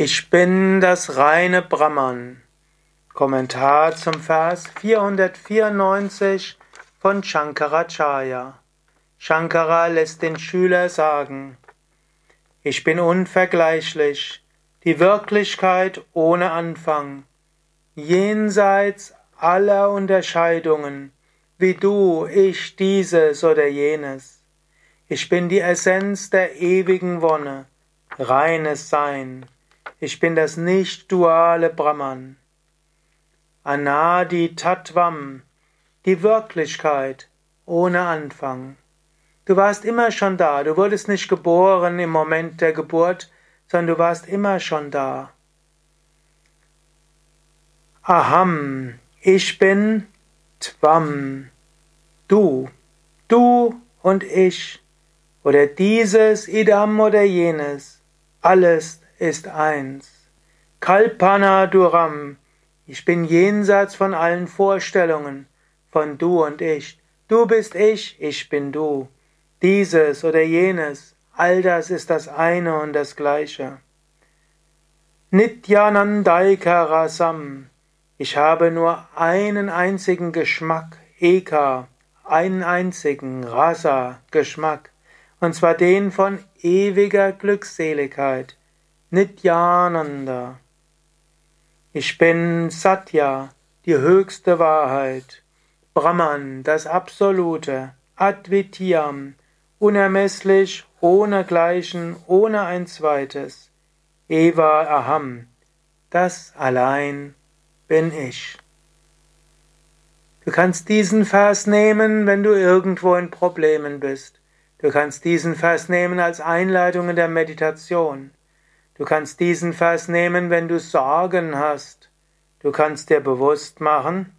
Ich bin das reine Brahman. Kommentar zum Vers 494 von Shankaracharya. Shankara lässt den Schüler sagen, ich bin unvergleichlich, die Wirklichkeit ohne Anfang, jenseits aller Unterscheidungen, wie du, ich, dieses oder jenes. Ich bin die Essenz der ewigen Wonne, reines Sein. Ich bin das nicht-duale Brahman. Anadi Tattvam, die Wirklichkeit ohne Anfang. Du warst immer schon da, du wurdest nicht geboren im Moment der Geburt, sondern du warst immer schon da. Aham, ich bin Tvam, du, du und ich, oder dieses Idam oder jenes, alles ist eins. Kalpana Duram, ich bin jenseits von allen Vorstellungen, von du und ich. Du bist ich, ich bin du. Dieses oder jenes, all das ist das eine und das gleiche. Nityanandaika Rasam, ich habe nur einen einzigen Geschmack, Eka, einen einzigen Rasa, Geschmack, und zwar den von ewiger Glückseligkeit. Nityananda. Ich bin Satya, die höchste Wahrheit, Brahman, das Absolute, Advitiyam, unermesslich, ohne Gleichen, ohne ein zweites, Eva Aham, das allein bin ich. Du kannst diesen Vers nehmen, wenn du irgendwo in Problemen bist. Du kannst diesen Vers nehmen als Einleitung in der Meditation. Du kannst diesen Vers nehmen, wenn du Sorgen hast. Du kannst dir bewusst machen,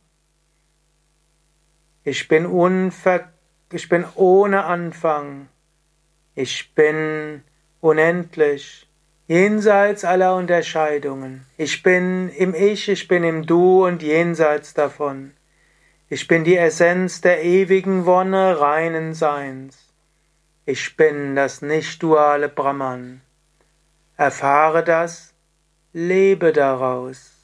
ich bin unver ich bin ohne Anfang. Ich bin unendlich, jenseits aller Unterscheidungen. Ich bin im Ich, ich bin im Du und jenseits davon. Ich bin die Essenz der ewigen Wonne reinen Seins. Ich bin das nicht-duale Brahman. Erfahre das, lebe daraus.